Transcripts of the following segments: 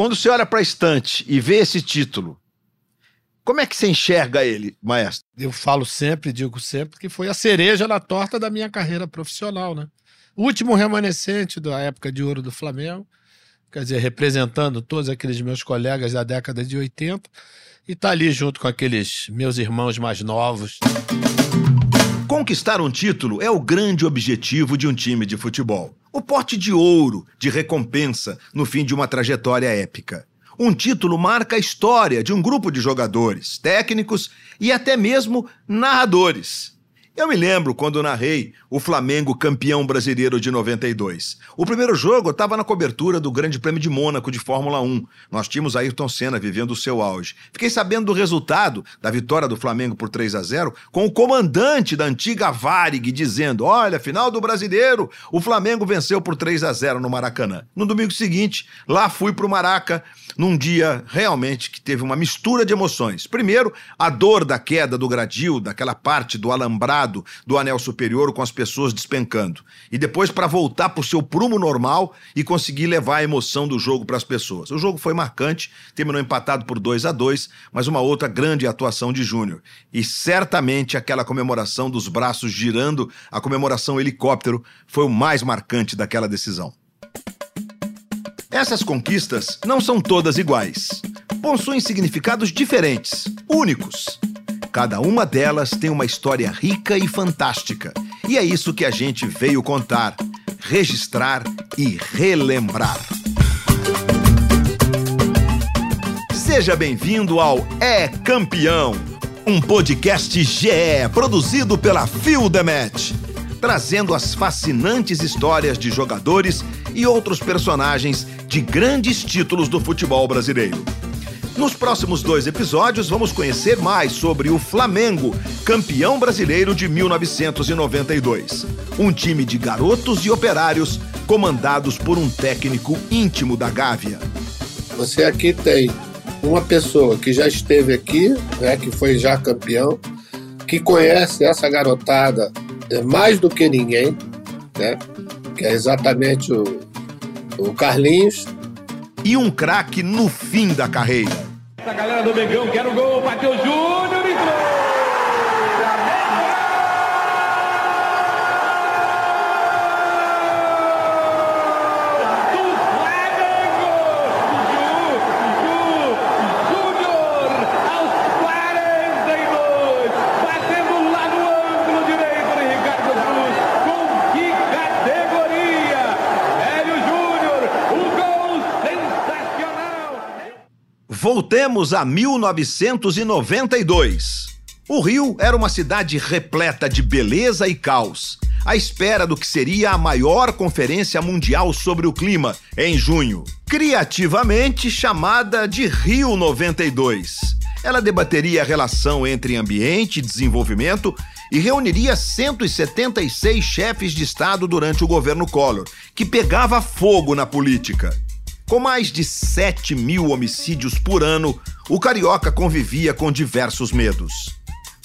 Quando você olha para a estante e vê esse título, como é que você enxerga ele, maestro? Eu falo sempre, digo sempre, que foi a cereja na torta da minha carreira profissional, né? O último remanescente da época de ouro do Flamengo, quer dizer, representando todos aqueles meus colegas da década de 80, e tá ali junto com aqueles meus irmãos mais novos. Conquistar um título é o grande objetivo de um time de futebol. O pote de ouro de recompensa no fim de uma trajetória épica. Um título marca a história de um grupo de jogadores, técnicos e até mesmo narradores. Eu me lembro quando narrei o Flamengo campeão brasileiro de 92. O primeiro jogo estava na cobertura do Grande Prêmio de Mônaco de Fórmula 1. Nós tínhamos Ayrton Senna vivendo o seu auge. Fiquei sabendo do resultado da vitória do Flamengo por 3 a 0 com o comandante da antiga Varig dizendo: "Olha, final do Brasileiro, o Flamengo venceu por 3 a 0 no Maracanã". No domingo seguinte, lá fui pro Maraca, num dia realmente que teve uma mistura de emoções. Primeiro, a dor da queda do gradil, daquela parte do alambrado do anel superior com as pessoas despencando. E depois para voltar para o seu prumo normal e conseguir levar a emoção do jogo para as pessoas. O jogo foi marcante, terminou empatado por 2 a 2 mas uma outra grande atuação de Júnior. E certamente aquela comemoração dos braços girando, a comemoração helicóptero, foi o mais marcante daquela decisão. Essas conquistas não são todas iguais. Possuem significados diferentes, únicos. Cada uma delas tem uma história rica e fantástica. E é isso que a gente veio contar, registrar e relembrar. Seja bem-vindo ao É Campeão, um podcast GE produzido pela Match, trazendo as fascinantes histórias de jogadores e outros personagens de grandes títulos do futebol brasileiro. Nos próximos dois episódios, vamos conhecer mais sobre o Flamengo, campeão brasileiro de 1992. Um time de garotos e operários comandados por um técnico íntimo da Gávea. Você aqui tem uma pessoa que já esteve aqui, né, que foi já campeão, que conhece essa garotada mais do que ninguém, né, que é exatamente o, o Carlinhos. E um craque no fim da carreira. Galera do Mengão quer o gol, bateu Júnior Voltemos a 1992. O Rio era uma cidade repleta de beleza e caos, à espera do que seria a maior conferência mundial sobre o clima, em junho, criativamente chamada de Rio 92. Ela debateria a relação entre ambiente e desenvolvimento e reuniria 176 chefes de Estado durante o governo Collor, que pegava fogo na política. Com mais de 7 mil homicídios por ano, o carioca convivia com diversos medos.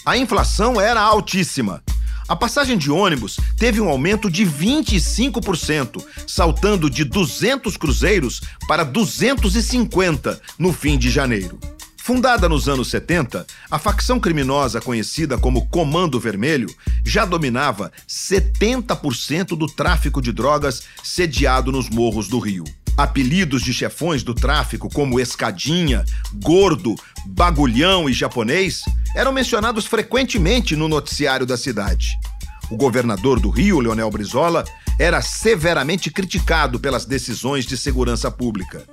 A inflação era altíssima. A passagem de ônibus teve um aumento de 25%, saltando de 200 cruzeiros para 250 no fim de janeiro. Fundada nos anos 70, a facção criminosa conhecida como Comando Vermelho já dominava 70% do tráfico de drogas sediado nos morros do Rio. Apelidos de chefões do tráfico, como Escadinha, Gordo, Bagulhão e Japonês, eram mencionados frequentemente no noticiário da cidade. O governador do Rio, Leonel Brizola, era severamente criticado pelas decisões de segurança pública.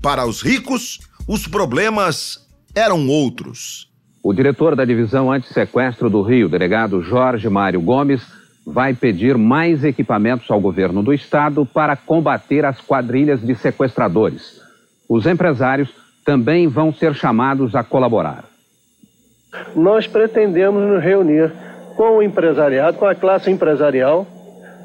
Para os ricos, os problemas eram outros. O diretor da divisão antissequestro do Rio, delegado Jorge Mário Gomes, vai pedir mais equipamentos ao governo do estado para combater as quadrilhas de sequestradores. Os empresários também vão ser chamados a colaborar. Nós pretendemos nos reunir com o empresariado, com a classe empresarial,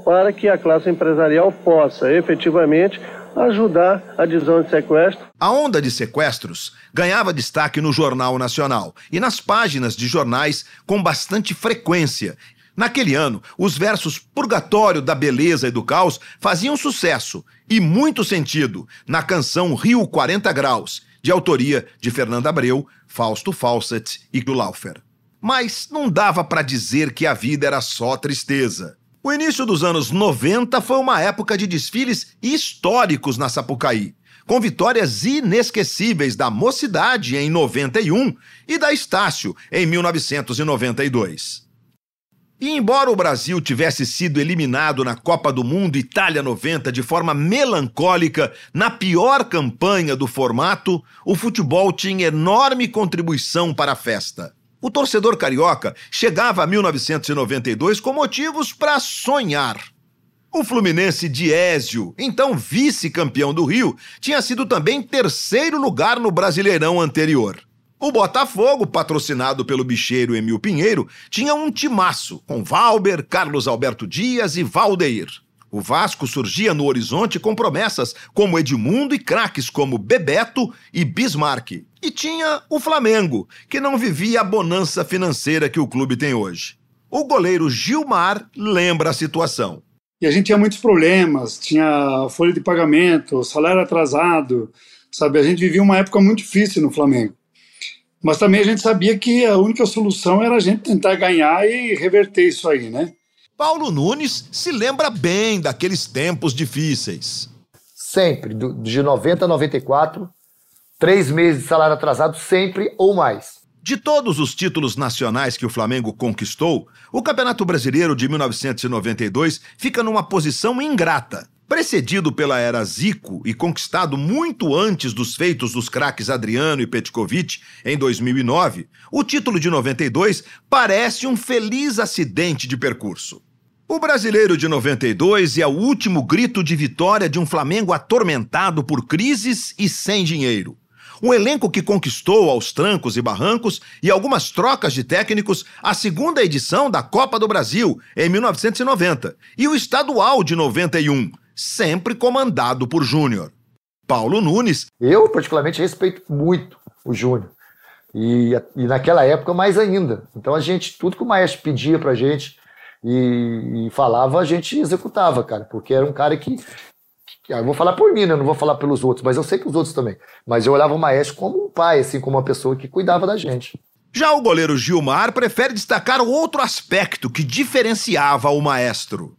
para que a classe empresarial possa efetivamente ajudar a divisão de sequestro. A onda de sequestros ganhava destaque no Jornal Nacional e nas páginas de jornais com bastante frequência Naquele ano, os versos Purgatório da Beleza e do Caos faziam sucesso e muito sentido na canção Rio 40 Graus, de autoria de Fernando Abreu, Fausto Fawcett e Glaufer. Mas não dava para dizer que a vida era só tristeza. O início dos anos 90 foi uma época de desfiles históricos na Sapucaí, com vitórias inesquecíveis da Mocidade em 91 e da Estácio em 1992. E embora o Brasil tivesse sido eliminado na Copa do Mundo Itália 90 de forma melancólica, na pior campanha do formato, o futebol tinha enorme contribuição para a festa. O torcedor carioca chegava a 1992 com motivos para sonhar. O Fluminense Diésio, então vice-campeão do Rio, tinha sido também terceiro lugar no Brasileirão anterior. O Botafogo, patrocinado pelo bicheiro Emil Pinheiro, tinha um timaço com Valber, Carlos Alberto Dias e Valdeir. O Vasco surgia no horizonte com promessas como Edmundo e craques como Bebeto e Bismarck. E tinha o Flamengo, que não vivia a bonança financeira que o clube tem hoje. O goleiro Gilmar lembra a situação. E a gente tinha muitos problemas, tinha folha de pagamento, salário atrasado, sabe? A gente vivia uma época muito difícil no Flamengo. Mas também a gente sabia que a única solução era a gente tentar ganhar e reverter isso aí, né? Paulo Nunes se lembra bem daqueles tempos difíceis. Sempre, de 90 a 94, três meses de salário atrasado, sempre ou mais. De todos os títulos nacionais que o Flamengo conquistou, o Campeonato Brasileiro de 1992 fica numa posição ingrata. Precedido pela era Zico e conquistado muito antes dos feitos dos craques Adriano e Petkovic em 2009, o título de 92 parece um feliz acidente de percurso. O brasileiro de 92 é o último grito de vitória de um Flamengo atormentado por crises e sem dinheiro. Um elenco que conquistou aos trancos e barrancos e algumas trocas de técnicos a segunda edição da Copa do Brasil, em 1990, e o estadual de 91, sempre comandado por Júnior. Paulo Nunes. Eu, particularmente, respeito muito o Júnior. E, e, naquela época, mais ainda. Então, a gente, tudo que o maestro pedia pra gente e, e falava, a gente executava, cara, porque era um cara que. que eu vou falar por mim, né? Eu não vou falar pelos outros, mas eu sei que os outros também. Mas eu olhava o maestro como um pai, assim, como uma pessoa que cuidava da gente. Já o goleiro Gilmar prefere destacar outro aspecto que diferenciava o maestro.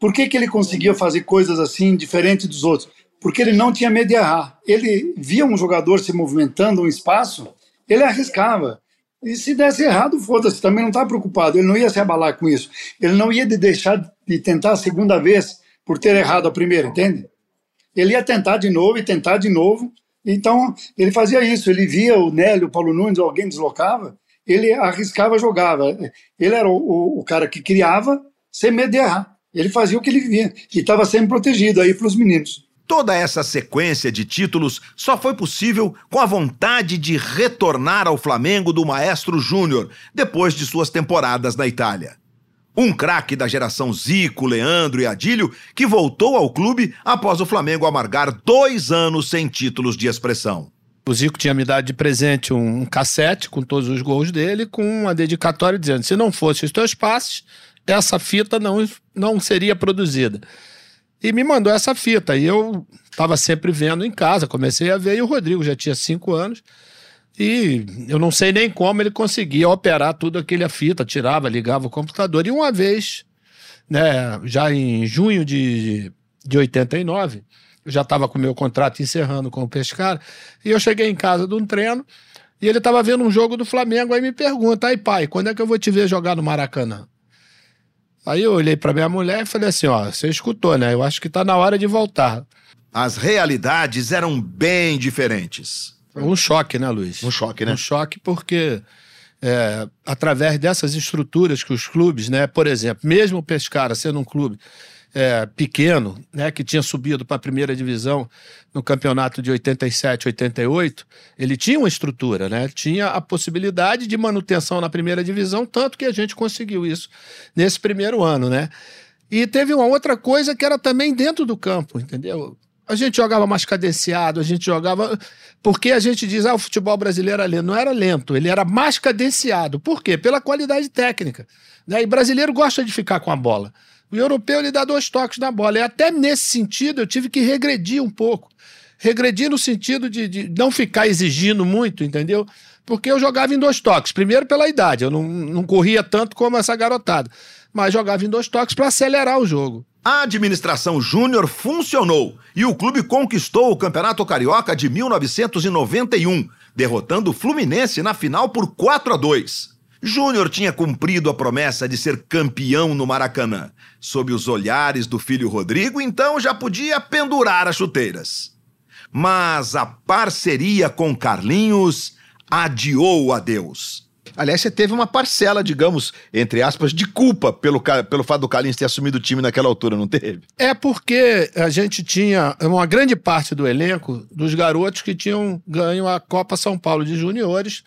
Por que, que ele conseguia fazer coisas assim, diferente dos outros? Porque ele não tinha medo de errar. Ele via um jogador se movimentando um espaço, ele arriscava. E se desse errado, foda-se, também não estava preocupado. Ele não ia se abalar com isso. Ele não ia de deixar de tentar a segunda vez por ter errado a primeira, entende? Ele ia tentar de novo e tentar de novo. Então, ele fazia isso. Ele via o Nélio, o Paulo Nunes, alguém deslocava, ele arriscava, jogava. Ele era o, o, o cara que criava sem medo de errar. Ele fazia o que ele vivia e estava sempre protegido aí para os meninos. Toda essa sequência de títulos só foi possível com a vontade de retornar ao Flamengo do Maestro Júnior depois de suas temporadas na Itália. Um craque da geração Zico, Leandro e Adílio que voltou ao clube após o Flamengo amargar dois anos sem títulos de expressão. O Zico tinha me dado de presente um cassete com todos os gols dele, com uma dedicatória dizendo: se não fosse os teus passes, essa fita não, não seria produzida. E me mandou essa fita. E eu estava sempre vendo em casa, comecei a ver, e o Rodrigo já tinha cinco anos. E eu não sei nem como ele conseguia operar tudo aquele a fita, tirava, ligava o computador. E uma vez, né, já em junho de, de 89, eu já estava com o meu contrato encerrando com o Pescar, e eu cheguei em casa de um treino, e ele estava vendo um jogo do Flamengo, aí me pergunta, aí pai, quando é que eu vou te ver jogar no Maracanã? Aí eu olhei para minha mulher e falei assim: ó, você escutou, né? Eu acho que tá na hora de voltar. As realidades eram bem diferentes. Um choque, né, Luiz? Um choque, né? Um choque porque é, através dessas estruturas que os clubes, né, por exemplo, mesmo o Pescara sendo um clube é, pequeno, né, que tinha subido para a primeira divisão no campeonato de 87, 88, ele tinha uma estrutura, né? Tinha a possibilidade de manutenção na primeira divisão, tanto que a gente conseguiu isso nesse primeiro ano, né? E teve uma outra coisa que era também dentro do campo, entendeu? A gente jogava mais cadenciado, a gente jogava. Porque a gente diz, ah, o futebol brasileiro é lento. Não era lento, ele era mais cadenciado. Por quê? Pela qualidade técnica. Né? E brasileiro gosta de ficar com a bola. O europeu ele dá dois toques na bola. E até nesse sentido eu tive que regredir um pouco. Regredir no sentido de, de não ficar exigindo muito, entendeu? Porque eu jogava em dois toques. Primeiro pela idade, eu não, não corria tanto como essa garotada. Mas jogava em dois toques para acelerar o jogo. A administração júnior funcionou e o clube conquistou o Campeonato Carioca de 1991, derrotando o Fluminense na final por 4 a 2. Júnior tinha cumprido a promessa de ser campeão no Maracanã. Sob os olhares do filho Rodrigo, então já podia pendurar as chuteiras. Mas a parceria com Carlinhos adiou o adeus. Aliás, você teve uma parcela, digamos, entre aspas, de culpa pelo, pelo fato do Carlinhos ter assumido o time naquela altura, não teve? É porque a gente tinha uma grande parte do elenco dos garotos que tinham ganho a Copa São Paulo de Juniores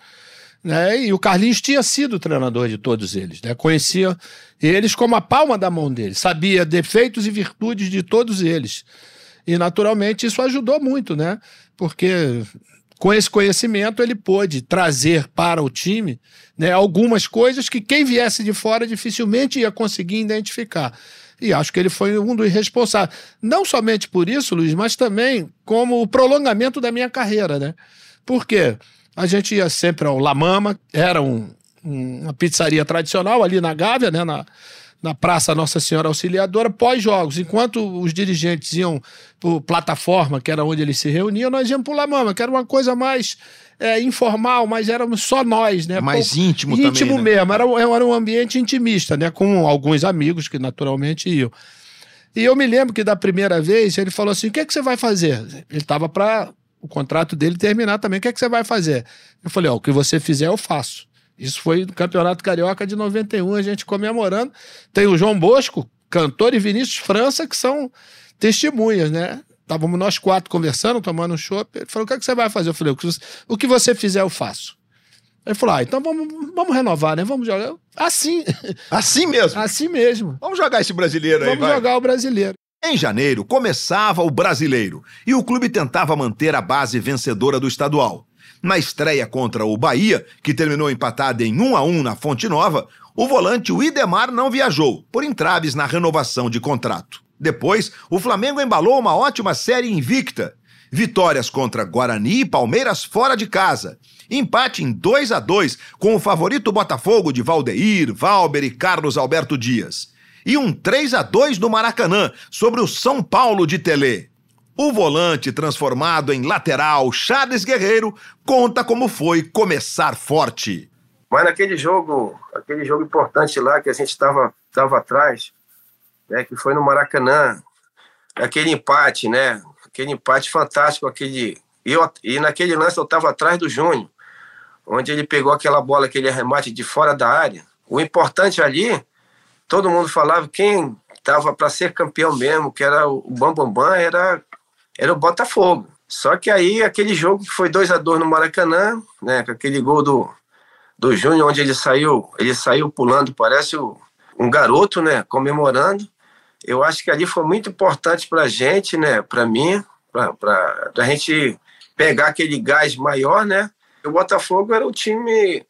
né? E o Carlinhos tinha sido treinador de todos eles, né? Conhecia eles como a palma da mão dele, sabia defeitos e virtudes de todos eles. E naturalmente isso ajudou muito, né? Porque com esse conhecimento ele pôde trazer para o time né, algumas coisas que quem viesse de fora dificilmente ia conseguir identificar. E acho que ele foi um dos responsáveis. Não somente por isso, Luiz, mas também como o prolongamento da minha carreira, né? Por quê? A gente ia sempre ao La Mama, era um, um, uma pizzaria tradicional ali na Gávea, né, na, na Praça Nossa Senhora Auxiliadora, pós-jogos. Enquanto os dirigentes iam para plataforma, que era onde eles se reuniam, nós íamos para o La Mama, que era uma coisa mais é, informal, mas éramos só nós, né? Mais Pô, íntimo, íntimo também. Íntimo né? mesmo, era, era um ambiente intimista, né? Com alguns amigos que naturalmente iam. E eu me lembro que da primeira vez ele falou assim: o que, é que você vai fazer? Ele estava para o contrato dele terminar também. O que é que você vai fazer? Eu falei, ó, o que você fizer eu faço. Isso foi no Campeonato Carioca de 91, a gente comemorando. Tem o João Bosco, cantor, e Vinícius França, que são testemunhas, né? Estávamos nós quatro conversando, tomando um chopp. Ele falou: o que, é que você vai fazer? Eu falei: o que você fizer, eu faço. Ele falou: ah, então vamos, vamos renovar, né? Vamos jogar. Assim. Assim mesmo? Assim mesmo. Vamos jogar esse brasileiro aí, Vamos jogar o brasileiro. Em janeiro, começava o brasileiro e o clube tentava manter a base vencedora do estadual. Na estreia contra o Bahia, que terminou empatado em 1 a 1 na Fonte Nova, o volante Idemar não viajou, por entraves na renovação de contrato. Depois, o Flamengo embalou uma ótima série invicta. Vitórias contra Guarani e Palmeiras fora de casa. Empate em 2 a 2 com o favorito Botafogo de Valdeir, Valber e Carlos Alberto Dias e um 3 a 2 no Maracanã sobre o São Paulo de Telê. O volante transformado em lateral, Charles Guerreiro, conta como foi começar forte. Mas naquele jogo, aquele jogo importante lá que a gente estava tava atrás, né, que foi no Maracanã, aquele empate, né? Aquele empate fantástico, aquele eu, e naquele lance eu estava atrás do Júnior, onde ele pegou aquela bola, aquele arremate de fora da área. O importante ali todo mundo falava quem estava para ser campeão mesmo, que era o Bambambam, Bam Bam, era, era o Botafogo. Só que aí aquele jogo que foi 2 a 2 no Maracanã, né, com aquele gol do, do Júnior, onde ele saiu, ele saiu pulando, parece o, um garoto, né, comemorando. Eu acho que ali foi muito importante para a gente, né, para mim, para a gente pegar aquele gás maior, né. O Botafogo era o time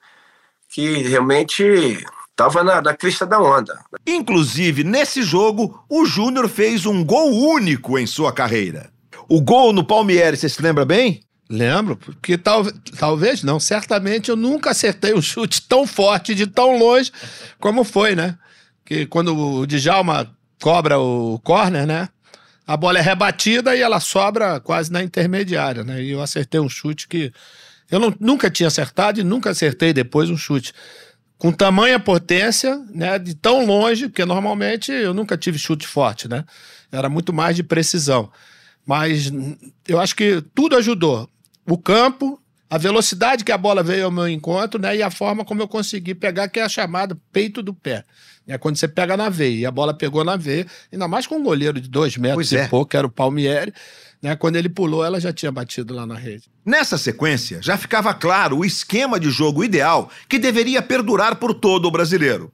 que realmente Tava na, na crista da onda. Inclusive, nesse jogo, o Júnior fez um gol único em sua carreira. O gol no Palmeiras, você se lembra bem? Lembro, porque tal, talvez não, certamente eu nunca acertei um chute tão forte de tão longe como foi, né? Que quando o Djalma cobra o corner, né? A bola é rebatida e ela sobra quase na intermediária, né? E eu acertei um chute que eu não, nunca tinha acertado e nunca acertei depois um chute com tamanha potência, né, de tão longe, porque normalmente eu nunca tive chute forte, né? Era muito mais de precisão. Mas eu acho que tudo ajudou. O campo, a velocidade que a bola veio ao meu encontro, né, e a forma como eu consegui pegar, que é a chamada peito do pé. É quando você pega na veia, e a bola pegou na veia, ainda mais com um goleiro de dois metros pois e é. pouco, que era o Palmieri. Né? Quando ele pulou, ela já tinha batido lá na rede. Nessa sequência, já ficava claro o esquema de jogo ideal que deveria perdurar por todo o brasileiro.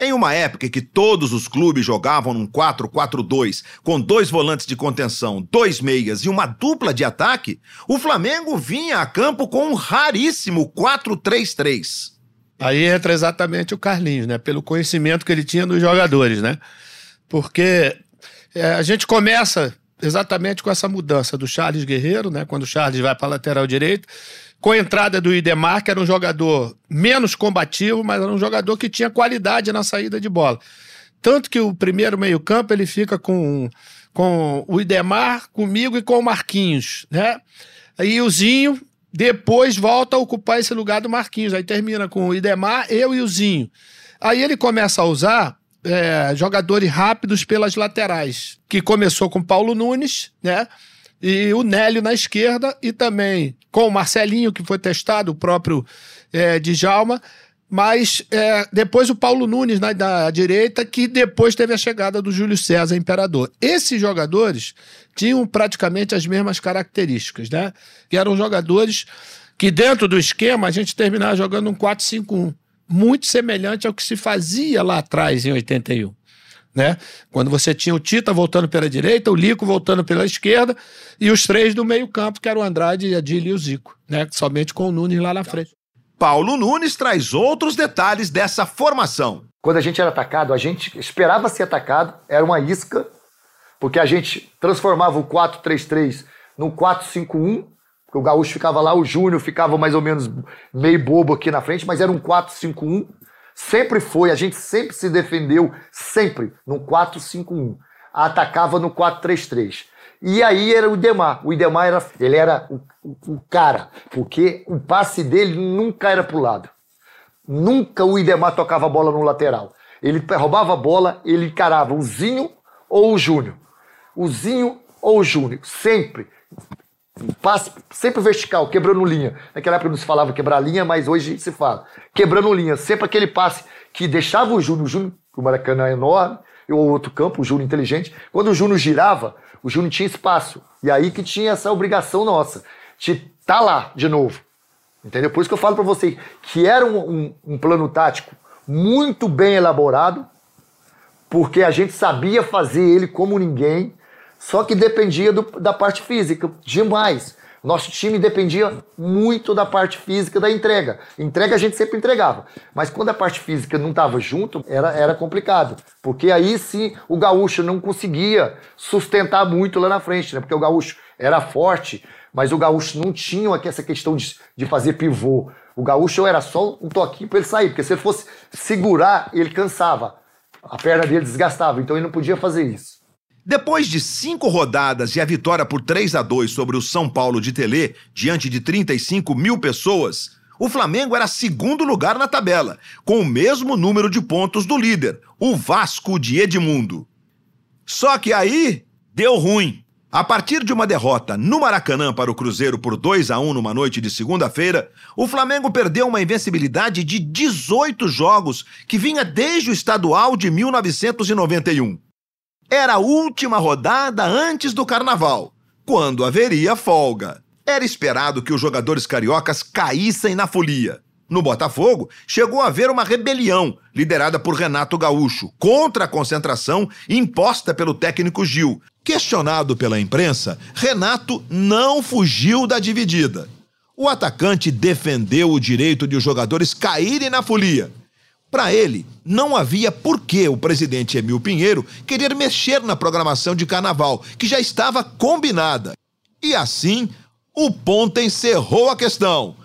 Em uma época em que todos os clubes jogavam num 4-4-2, com dois volantes de contenção, dois meias e uma dupla de ataque, o Flamengo vinha a campo com um raríssimo 4-3-3. Aí entra exatamente o Carlinhos, né? Pelo conhecimento que ele tinha dos jogadores, né? Porque é, a gente começa exatamente com essa mudança do Charles Guerreiro, né? Quando o Charles vai para a lateral direito, com a entrada do Idemar, que era um jogador menos combativo, mas era um jogador que tinha qualidade na saída de bola. Tanto que o primeiro meio-campo ele fica com, com o Idemar, comigo e com o Marquinhos, né? Aí o Zinho depois volta a ocupar esse lugar do Marquinhos. Aí termina com o Idemar, eu e o Zinho. Aí ele começa a usar é, jogadores rápidos pelas laterais, que começou com Paulo Nunes, né? E o Nélio na esquerda, e também com o Marcelinho, que foi testado, o próprio é, Djalma, mas é, depois o Paulo Nunes na, na, direita, que depois teve a chegada do Júlio César Imperador. Esses jogadores tinham praticamente as mesmas características, né? Que eram jogadores que dentro do esquema a gente terminava jogando um 4-5-1 muito semelhante ao que se fazia lá atrás, em 81. Né? Quando você tinha o Tita voltando pela direita, o Lico voltando pela esquerda e os três do meio-campo, que eram o Andrade, a Adílio e o Zico, né? somente com o Nunes lá na frente. Paulo Nunes traz outros detalhes dessa formação. Quando a gente era atacado, a gente esperava ser atacado, era uma isca, porque a gente transformava o 4-3-3 no 4-5-1 o Gaúcho ficava lá, o Júnior ficava mais ou menos meio bobo aqui na frente, mas era um 4-5-1. Sempre foi, a gente sempre se defendeu, sempre, no 4-5-1. Atacava no 4-3-3. E aí era o Idemar. O Idemar era, ele era o, o, o, cara, porque o passe dele nunca era pro lado. Nunca o Idemar tocava a bola no lateral. Ele roubava a bola, ele encarava o Zinho ou o Júnior. O Zinho ou o Júnior. Sempre passe sempre vertical, quebrando linha. Naquela época não se falava quebrar linha, mas hoje se fala. Quebrando linha, sempre aquele passe que deixava o Júnior, o Júnior, o Maracanã é enorme, ou outro campo, o Júnior inteligente. Quando o Júnior girava, o Júnior tinha espaço. E aí que tinha essa obrigação nossa, de estar tá lá de novo. Entendeu? Por isso que eu falo para você que era um, um, um plano tático muito bem elaborado, porque a gente sabia fazer ele como ninguém, só que dependia do, da parte física demais. Nosso time dependia muito da parte física da entrega. Entrega a gente sempre entregava. Mas quando a parte física não estava junto, era, era complicado. Porque aí sim o gaúcho não conseguia sustentar muito lá na frente, né? Porque o gaúcho era forte, mas o gaúcho não tinha essa questão de, de fazer pivô. O gaúcho era só um toquinho para ele sair, porque se ele fosse segurar, ele cansava. A perna dele desgastava, então ele não podia fazer isso. Depois de cinco rodadas e a vitória por 3 a 2 sobre o São Paulo de Telê, diante de 35 mil pessoas, o Flamengo era segundo lugar na tabela, com o mesmo número de pontos do líder, o Vasco de Edmundo. Só que aí deu ruim. A partir de uma derrota no Maracanã para o Cruzeiro por 2 a 1 numa noite de segunda-feira, o Flamengo perdeu uma invencibilidade de 18 jogos que vinha desde o estadual de 1991. Era a última rodada antes do carnaval, quando haveria folga. Era esperado que os jogadores cariocas caíssem na folia. No Botafogo, chegou a haver uma rebelião, liderada por Renato Gaúcho, contra a concentração imposta pelo técnico Gil. Questionado pela imprensa, Renato não fugiu da dividida. O atacante defendeu o direito de os jogadores caírem na folia para ele, não havia por que o presidente Emil Pinheiro querer mexer na programação de carnaval, que já estava combinada. E assim, o Ponta encerrou a questão.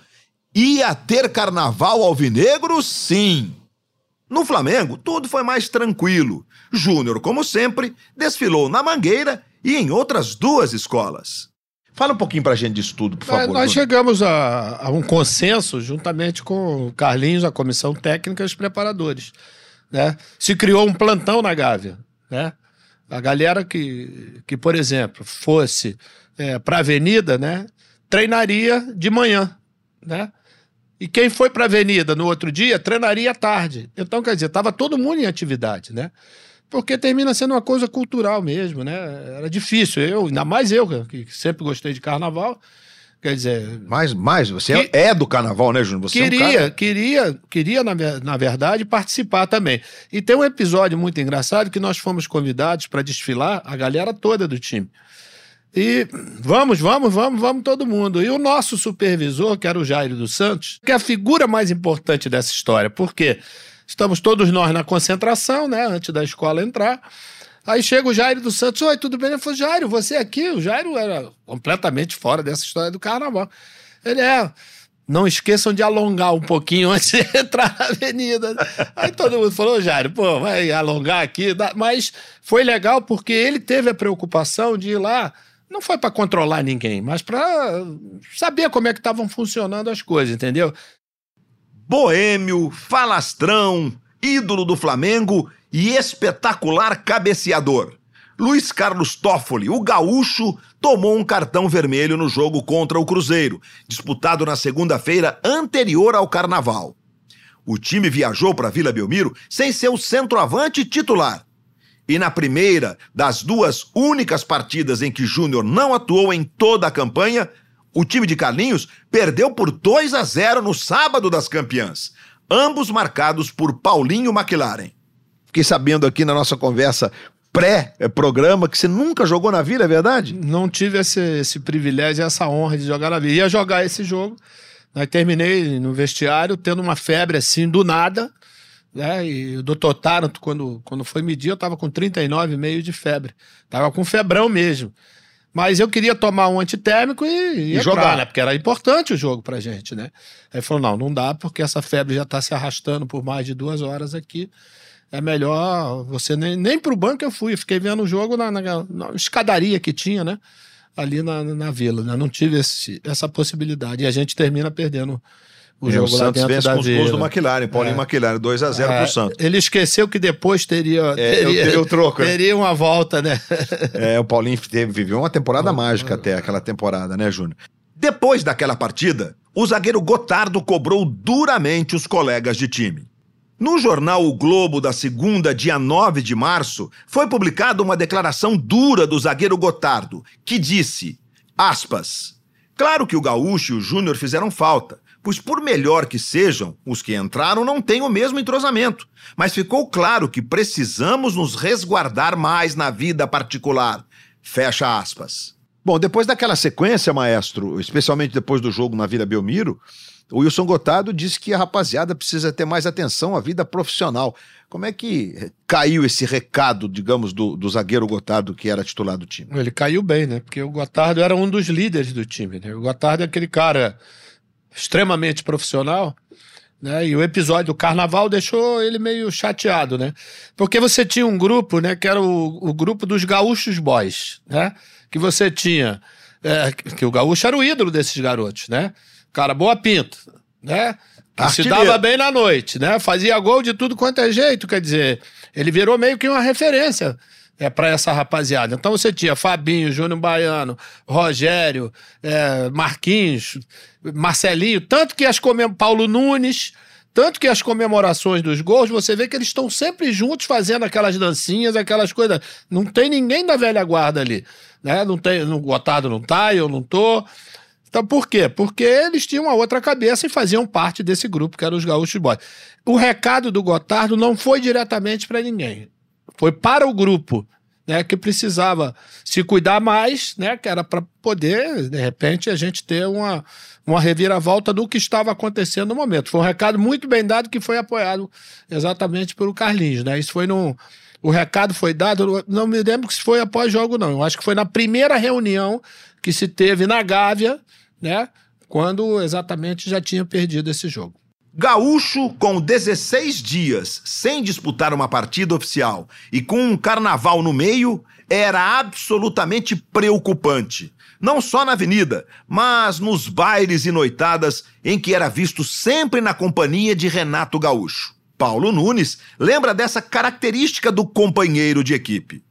Ia ter carnaval alvinegro, sim. No Flamengo, tudo foi mais tranquilo. Júnior, como sempre, desfilou na Mangueira e em outras duas escolas. Fala um pouquinho pra gente disso tudo, por favor. Nós chegamos a, a, um consenso juntamente com o Carlinhos, a comissão técnica e os preparadores. Né? Se criou um plantão na Gávea. Né? A galera que, que por exemplo, fosse é, para a avenida, né, treinaria de manhã. Né? E quem foi para a avenida no outro dia, treinaria à tarde. Então, quer dizer, estava todo mundo em atividade. Né? Porque termina sendo uma coisa cultural mesmo, né? Era difícil. Eu, ainda mais eu, que sempre gostei de carnaval, Quer dizer. Mais, mais, você que, é do carnaval, né, Júnior? Você queria, é um cara... queria, queria, na, na verdade, participar também. E tem um episódio muito engraçado que nós fomos convidados para desfilar a galera toda do time. E vamos, vamos, vamos, vamos todo mundo. E o nosso supervisor, que era o Jairo dos Santos, que é a figura mais importante dessa história, porque estamos todos nós na concentração, né, antes da escola entrar. Aí chega o Jairo dos Santos, oi, tudo bem? Ele falou, Jairo, você aqui? O Jairo era completamente fora dessa história do carnaval. Ele é, não esqueçam de alongar um pouquinho antes de entrar na avenida. Aí todo mundo falou, Jairo, pô, vai alongar aqui. Mas foi legal porque ele teve a preocupação de ir lá, não foi para controlar ninguém, mas para saber como é que estavam funcionando as coisas, entendeu? Boêmio, falastrão, ídolo do Flamengo e espetacular cabeceador. Luiz Carlos Toffoli, o gaúcho, tomou um cartão vermelho no jogo contra o Cruzeiro, disputado na segunda-feira anterior ao Carnaval. O time viajou para Vila Belmiro sem seu centroavante titular. E na primeira das duas únicas partidas em que Júnior não atuou em toda a campanha, o time de Carlinhos perdeu por 2 a 0 no sábado das campeãs, ambos marcados por Paulinho McLaren. Fiquei sabendo aqui na nossa conversa pré-programa que você nunca jogou na vida, é verdade? Não tive esse, esse privilégio, essa honra de jogar na vida. Ia jogar esse jogo, aí terminei no vestiário tendo uma febre assim do nada, né? E o doutor Taranto, quando, quando foi medir, eu tava com 39,5 de febre. Tava com febrão mesmo. Mas eu queria tomar um antitérmico e, e jogar, né? Porque era importante o jogo pra gente, né? Aí falou: não, não dá, porque essa febre já tá se arrastando por mais de duas horas aqui é melhor você nem, nem pro banco eu fui, eu fiquei vendo o jogo na, na, na, escadaria que tinha, né? Ali na, na vila, né? Não tive esse, essa possibilidade. E a gente termina perdendo o é, jogo o Santos vence com os gols do McLaren, Paulinho é. McLaren, 2x0 é, pro Santos. Ele esqueceu que depois teria, é, teria, teria o troco. Né? Teria uma volta, né? é, o Paulinho teve, viveu uma temporada mágica até aquela temporada, né, Júnior? Depois daquela partida, o zagueiro Gotardo cobrou duramente os colegas de time. No jornal O Globo da segunda, dia 9 de março, foi publicada uma declaração dura do zagueiro Gotardo, que disse, aspas, Claro que o Gaúcho e o Júnior fizeram falta, pois por melhor que sejam, os que entraram não têm o mesmo entrosamento. Mas ficou claro que precisamos nos resguardar mais na vida particular. Fecha aspas. Bom, depois daquela sequência, maestro, especialmente depois do jogo na Vila Belmiro, o Wilson Gotardo disse que a rapaziada precisa ter mais atenção à vida profissional. Como é que caiu esse recado, digamos, do, do zagueiro Gotardo, que era titular do time? Ele caiu bem, né? Porque o Gotardo era um dos líderes do time. Né? O Gotardo é aquele cara extremamente profissional. Né? E o episódio do carnaval deixou ele meio chateado, né? Porque você tinha um grupo, né? Que era o, o grupo dos gaúchos boys, né? Que você tinha. É, que o gaúcho era o ídolo desses garotos, né? Cara, boa pinta, né? Se dava bem na noite, né? Fazia gol de tudo quanto é jeito, quer dizer, ele virou meio que uma referência é, para essa rapaziada. Então você tinha Fabinho, Júnior Baiano, Rogério, é, Marquinhos, Marcelinho, tanto que as Paulo Nunes, tanto que as comemorações dos gols, você vê que eles estão sempre juntos fazendo aquelas dancinhas, aquelas coisas. Não tem ninguém da velha guarda ali. Né? Não tem, o Gotardo não tá, eu não tô. Então, por quê? Porque eles tinham uma outra cabeça e faziam parte desse grupo, que eram os Gaúchos Boys. O recado do Gotardo não foi diretamente para ninguém. Foi para o grupo, né, que precisava se cuidar mais, né, que era para poder, de repente, a gente ter uma, uma reviravolta do que estava acontecendo no momento. Foi um recado muito bem dado que foi apoiado exatamente pelo Carlinhos, né? Isso foi no o recado foi dado, não me lembro se foi após jogo não. Eu acho que foi na primeira reunião que se teve na Gávea, né? Quando exatamente já tinha perdido esse jogo. Gaúcho, com 16 dias sem disputar uma partida oficial e com um carnaval no meio, era absolutamente preocupante. Não só na avenida, mas nos bailes e noitadas em que era visto sempre na companhia de Renato Gaúcho. Paulo Nunes lembra dessa característica do companheiro de equipe.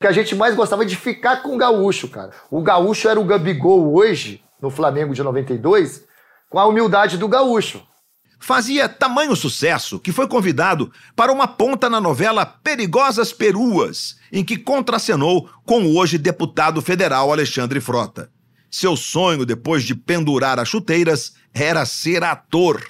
Que a gente mais gostava de ficar com o Gaúcho, cara. O Gaúcho era o Gabigol hoje no Flamengo de 92, com a humildade do gaúcho. Fazia tamanho sucesso que foi convidado para uma ponta na novela Perigosas Peruas, em que contracenou com o hoje deputado federal Alexandre Frota. Seu sonho, depois de pendurar as chuteiras, era ser ator.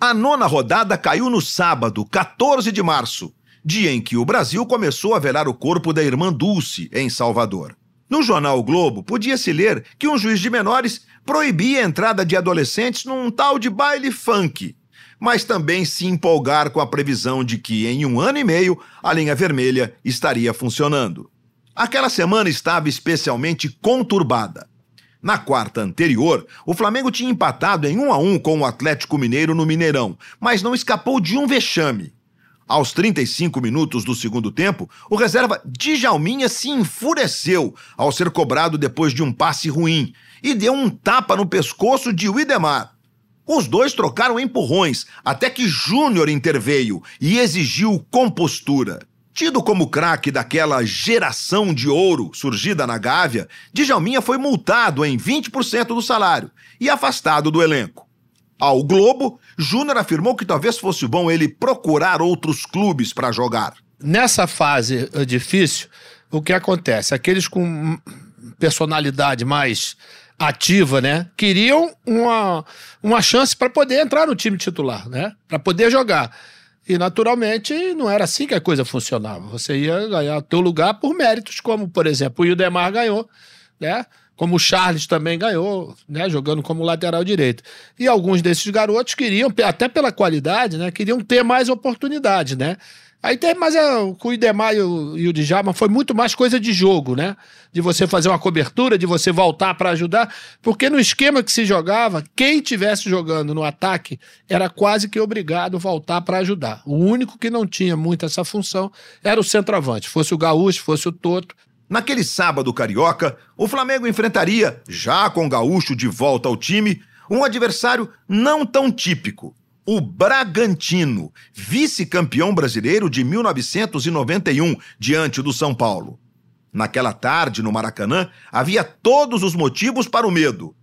A nona rodada caiu no sábado, 14 de março, dia em que o Brasil começou a velar o corpo da irmã Dulce, em Salvador. No jornal o Globo, podia-se ler que um juiz de menores proibia a entrada de adolescentes num tal de baile funk, mas também se empolgar com a previsão de que, em um ano e meio, a linha vermelha estaria funcionando. Aquela semana estava especialmente conturbada. Na quarta anterior, o Flamengo tinha empatado em 1 a 1 com o Atlético Mineiro no Mineirão, mas não escapou de um vexame. Aos 35 minutos do segundo tempo, o reserva Djalminha se enfureceu ao ser cobrado depois de um passe ruim e deu um tapa no pescoço de Widemar. Os dois trocaram empurrões até que Júnior interveio e exigiu compostura. Tido como craque daquela geração de ouro surgida na Gávea, Djalminha foi multado em 20% do salário e afastado do elenco. Ao Globo, Júnior afirmou que talvez fosse bom ele procurar outros clubes para jogar. Nessa fase eh, difícil, o que acontece? Aqueles com personalidade mais ativa, né? Queriam uma, uma chance para poder entrar no time titular, né? Para poder jogar. E naturalmente não era assim que a coisa funcionava. Você ia ganhar teu lugar por méritos, como por exemplo o Ildemar ganhou, né? Como o Charles também ganhou, né? Jogando como lateral direito. E alguns desses garotos queriam, até pela qualidade, né? Queriam ter mais oportunidade, né? Aí tem, mas é, com o Idemar e o, e o Djalma foi muito mais coisa de jogo, né? De você fazer uma cobertura, de você voltar para ajudar, porque no esquema que se jogava, quem tivesse jogando no ataque era quase que obrigado a voltar para ajudar. O único que não tinha muito essa função era o centroavante, fosse o Gaúcho, fosse o Toto. Naquele sábado carioca, o Flamengo enfrentaria, já com o Gaúcho de volta ao time, um adversário não tão típico o Bragantino, vice-campeão brasileiro de 1991, diante do São Paulo. Naquela tarde, no Maracanã, havia todos os motivos para o medo.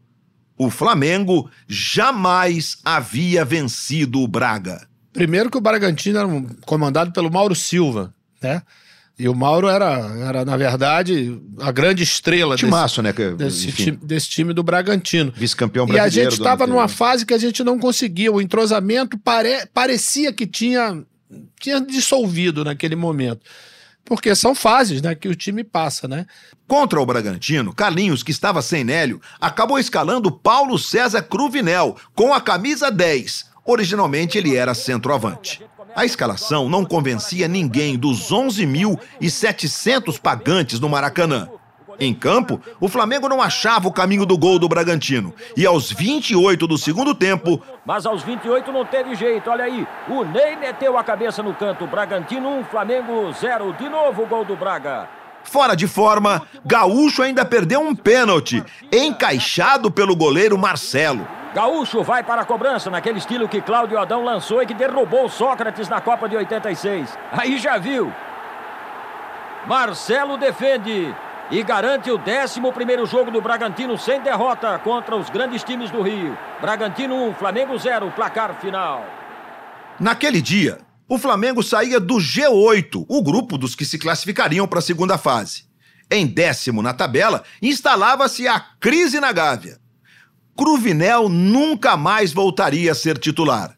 O Flamengo jamais havia vencido o Braga. Primeiro que o Bragantino era comandado pelo Mauro Silva, né? E o Mauro era, era na verdade, a grande estrela Timaço, desse, né? desse, time, desse time do Bragantino. Vice-campeão brasileiro. E a gente estava numa fase que a gente não conseguia. O entrosamento pare, parecia que tinha, tinha dissolvido naquele momento. Porque são fases né, que o time passa, né? Contra o Bragantino, Carlinhos, que estava sem Nélio, acabou escalando Paulo César Cruvinel com a camisa 10. Originalmente ele era centroavante. A escalação não convencia ninguém dos 11.700 pagantes no Maracanã. Em campo, o Flamengo não achava o caminho do gol do Bragantino. E aos 28 do segundo tempo. Mas aos 28 não teve jeito. Olha aí, o Ney meteu a cabeça no canto. Bragantino 1, Flamengo 0. De novo o gol do Braga. Fora de forma, Gaúcho ainda perdeu um pênalti, encaixado pelo goleiro Marcelo. Gaúcho vai para a cobrança, naquele estilo que Cláudio Adão lançou e que derrubou Sócrates na Copa de 86. Aí já viu. Marcelo defende e garante o 11 jogo do Bragantino sem derrota contra os grandes times do Rio. Bragantino 1, Flamengo 0, placar final. Naquele dia, o Flamengo saía do G8, o grupo dos que se classificariam para a segunda fase. Em décimo na tabela, instalava-se a crise na Gávea. Cruvinel nunca mais voltaria a ser titular.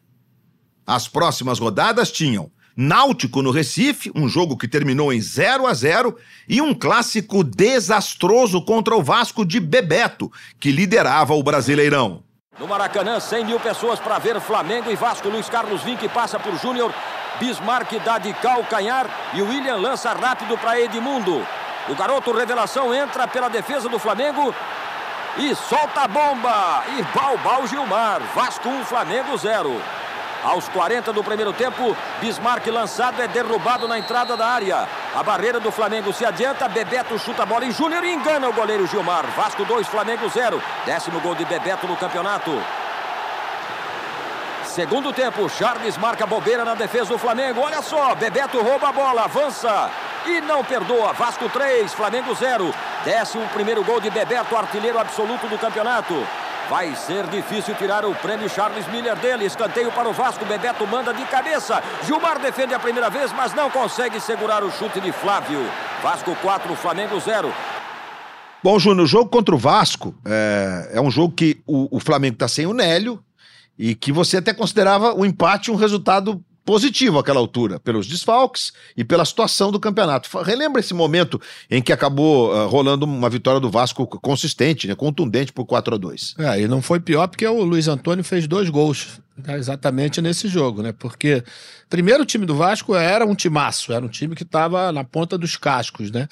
As próximas rodadas tinham Náutico no Recife, um jogo que terminou em 0 a 0 e um clássico desastroso contra o Vasco de Bebeto, que liderava o Brasileirão. No Maracanã, 100 mil pessoas para ver Flamengo e Vasco. Luiz Carlos Vinck passa por Júnior. Bismarck dá de calcanhar e o William lança rápido para Edmundo. O garoto revelação entra pela defesa do Flamengo e solta a bomba. E Balbal Gilmar. Vasco 1, Flamengo 0. Aos 40 do primeiro tempo, Bismarck lançado é derrubado na entrada da área. A barreira do Flamengo se adianta, Bebeto chuta a bola em Júnior e engana o goleiro Gilmar. Vasco 2, Flamengo 0. Décimo gol de Bebeto no campeonato. Segundo tempo, Charles marca bobeira na defesa do Flamengo. Olha só, Bebeto rouba a bola, avança e não perdoa. Vasco 3, Flamengo 0. Décimo primeiro gol de Bebeto, artilheiro absoluto do campeonato. Vai ser difícil tirar o prêmio Charles Miller dele. Escanteio para o Vasco. Bebeto manda de cabeça. Gilmar defende a primeira vez, mas não consegue segurar o chute de Flávio. Vasco 4, Flamengo 0. Bom, Júnior, o jogo contra o Vasco é, é um jogo que o, o Flamengo está sem o Nélio e que você até considerava o empate um resultado positivo àquela altura, pelos desfalques e pela situação do campeonato. Relembra esse momento em que acabou uh, rolando uma vitória do Vasco consistente, né, contundente por 4 a 2 É, e não foi pior porque o Luiz Antônio fez dois gols né, exatamente nesse jogo, né? Porque primeiro o time do Vasco era um timaço, era um time que estava na ponta dos cascos, né?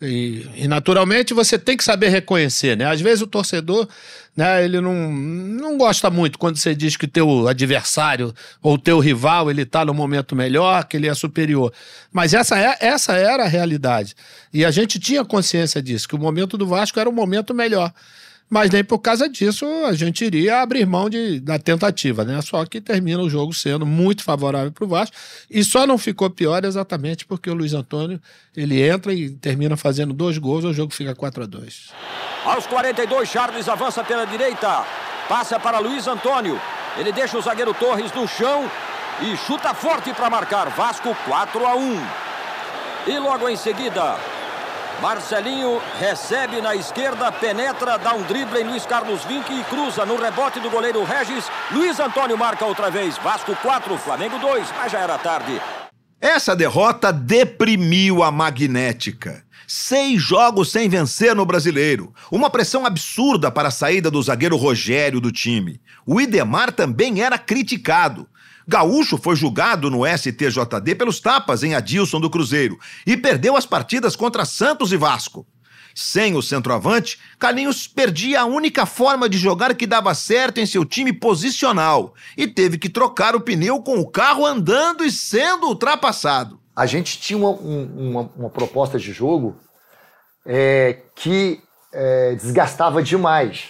E, e, naturalmente você tem que saber reconhecer, né? Às vezes o torcedor, né, ele não, não gosta muito quando você diz que teu adversário ou teu rival, ele tá no momento melhor, que ele é superior. Mas essa, é, essa era a realidade. E a gente tinha consciência disso, que o momento do Vasco era um momento melhor mas nem por causa disso a gente iria abrir mão de, da tentativa, né? Só que termina o jogo sendo muito favorável para o Vasco. E só não ficou pior exatamente porque o Luiz Antônio ele entra e termina fazendo dois gols, o jogo fica 4 a 2 Aos 42, Charles avança pela direita, passa para Luiz Antônio, ele deixa o zagueiro Torres no chão e chuta forte para marcar. Vasco 4 a 1. E logo em seguida, Marcelinho recebe na esquerda, penetra, dá um drible em Luiz Carlos Vinck e cruza no rebote do goleiro Regis. Luiz Antônio marca outra vez. Vasco 4, Flamengo 2, mas já era tarde. Essa derrota deprimiu a magnética. Seis jogos sem vencer no brasileiro. Uma pressão absurda para a saída do zagueiro Rogério do time. O Idemar também era criticado. Gaúcho foi julgado no STJD pelos tapas em Adilson do Cruzeiro e perdeu as partidas contra Santos e Vasco. Sem o centroavante, Carlinhos perdia a única forma de jogar que dava certo em seu time posicional e teve que trocar o pneu com o carro andando e sendo ultrapassado. A gente tinha uma, uma, uma proposta de jogo é, que é, desgastava demais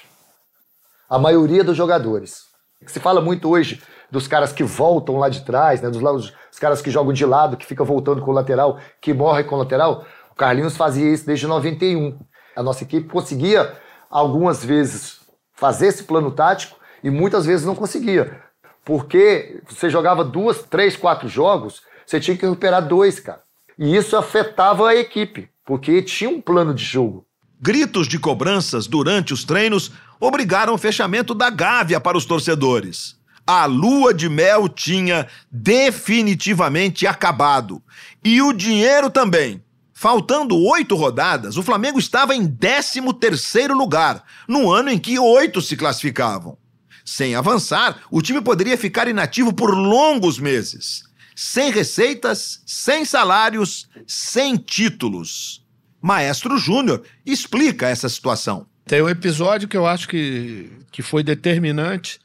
a maioria dos jogadores. Se fala muito hoje dos caras que voltam lá de trás, né? Dos, caras que jogam de lado, que fica voltando com o lateral, que morre com o lateral. O Carlinhos fazia isso desde 91. A nossa equipe conseguia algumas vezes fazer esse plano tático e muitas vezes não conseguia. Porque você jogava duas, três, quatro jogos, você tinha que recuperar dois, cara. E isso afetava a equipe, porque tinha um plano de jogo. Gritos de cobranças durante os treinos obrigaram o fechamento da Gávea para os torcedores a lua de mel tinha definitivamente acabado. E o dinheiro também. Faltando oito rodadas, o Flamengo estava em 13 terceiro lugar, no ano em que oito se classificavam. Sem avançar, o time poderia ficar inativo por longos meses. Sem receitas, sem salários, sem títulos. Maestro Júnior explica essa situação. Tem um episódio que eu acho que, que foi determinante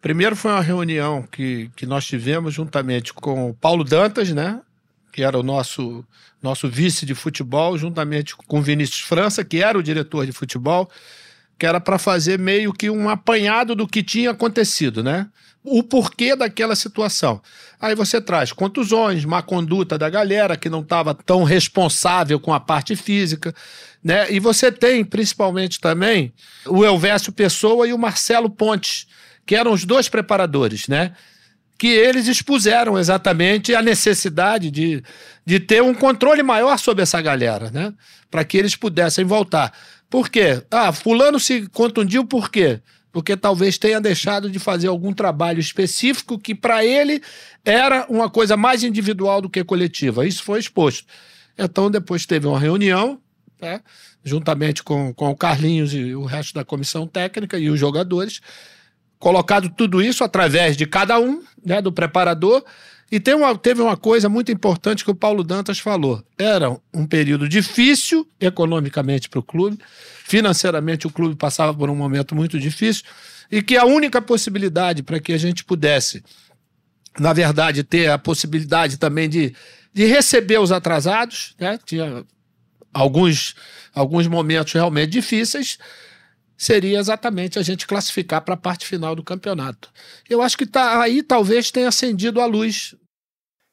Primeiro foi uma reunião que, que nós tivemos juntamente com o Paulo Dantas, né? Que era o nosso, nosso vice de futebol, juntamente com o Vinícius França, que era o diretor de futebol, que era para fazer meio que um apanhado do que tinha acontecido, né? O porquê daquela situação. Aí você traz contusões, má conduta da galera que não estava tão responsável com a parte física, né? E você tem principalmente também o Elvésio Pessoa e o Marcelo Pontes, que eram os dois preparadores, né? Que eles expuseram exatamente a necessidade de, de ter um controle maior sobre essa galera, né? Para que eles pudessem voltar. Por quê? Ah, Fulano se contundiu por quê? Porque talvez tenha deixado de fazer algum trabalho específico que para ele era uma coisa mais individual do que coletiva. Isso foi exposto. Então, depois teve uma reunião, né? juntamente com, com o Carlinhos e o resto da comissão técnica e os jogadores, colocado tudo isso através de cada um, né, do preparador. E uma, teve uma coisa muito importante que o Paulo Dantas falou. Era um período difícil economicamente para o clube, financeiramente o clube passava por um momento muito difícil, e que a única possibilidade para que a gente pudesse, na verdade, ter a possibilidade também de, de receber os atrasados, né? tinha alguns, alguns momentos realmente difíceis, seria exatamente a gente classificar para a parte final do campeonato. Eu acho que tá, aí talvez tenha acendido a luz.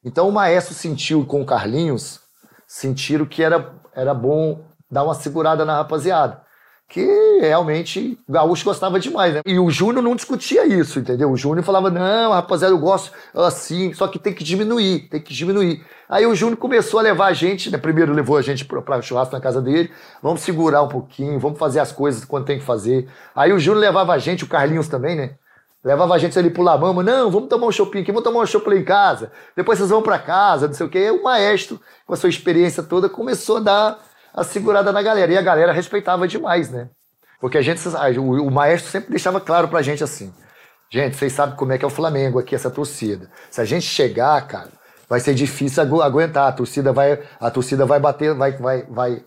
Então o Maestro sentiu com o Carlinhos, sentiram que era, era bom dar uma segurada na rapaziada. Que realmente o Gaúcho gostava demais, né? E o Júnior não discutia isso, entendeu? O Júnior falava, não, rapaziada, eu gosto assim, só que tem que diminuir, tem que diminuir. Aí o Júnior começou a levar a gente, né? Primeiro levou a gente para churrasco na casa dele, vamos segurar um pouquinho, vamos fazer as coisas quando tem que fazer. Aí o Júnior levava a gente, o Carlinhos também, né? Levava a gente ali pro Lamama, não, vamos tomar um shopping aqui, vamos tomar um shopping em casa, depois vocês vão para casa, não sei o quê. E o maestro, com a sua experiência toda, começou a dar a segurada na galera. E a galera respeitava demais, né? Porque a gente, o, o maestro sempre deixava claro pra gente assim: gente, vocês sabem como é que é o Flamengo aqui, essa torcida. Se a gente chegar, cara, vai ser difícil agu aguentar. A torcida vai, a torcida vai bater, vai, vai, vai,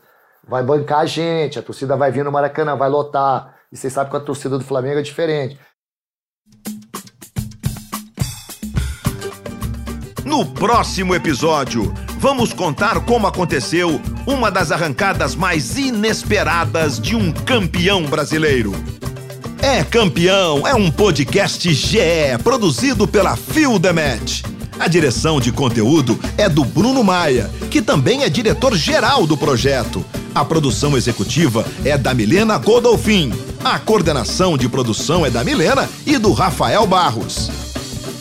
vai bancar a gente, a torcida vai vir no Maracanã, vai lotar. E vocês sabem que a torcida do Flamengo é diferente. No próximo episódio, vamos contar como aconteceu uma das arrancadas mais inesperadas de um campeão brasileiro. É Campeão é um podcast GE produzido pela The Match. A direção de conteúdo é do Bruno Maia, que também é diretor-geral do projeto. A produção executiva é da Milena Godolfin. A coordenação de produção é da Milena e do Rafael Barros.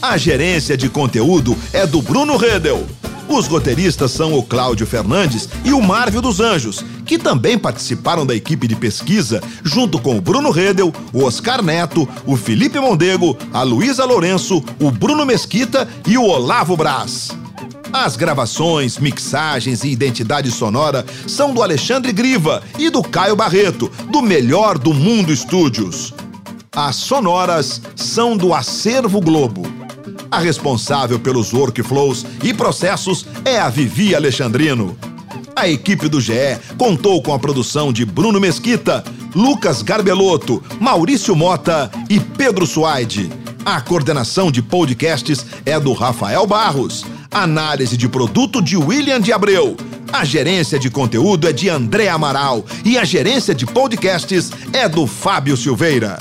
A gerência de conteúdo é do Bruno Redel. Os roteiristas são o Cláudio Fernandes e o Marvio dos Anjos, que também participaram da equipe de pesquisa, junto com o Bruno Redel, o Oscar Neto, o Felipe Mondego, a Luísa Lourenço, o Bruno Mesquita e o Olavo Braz. As gravações, mixagens e identidade sonora são do Alexandre Griva e do Caio Barreto, do Melhor do Mundo Estúdios. As sonoras são do Acervo Globo. A responsável pelos workflows e processos é a Vivi Alexandrino. A equipe do GE contou com a produção de Bruno Mesquita, Lucas Garbelotto, Maurício Mota e Pedro Suaide. A coordenação de podcasts é do Rafael Barros. Análise de produto de William de Abreu. A gerência de conteúdo é de André Amaral e a gerência de podcasts é do Fábio Silveira.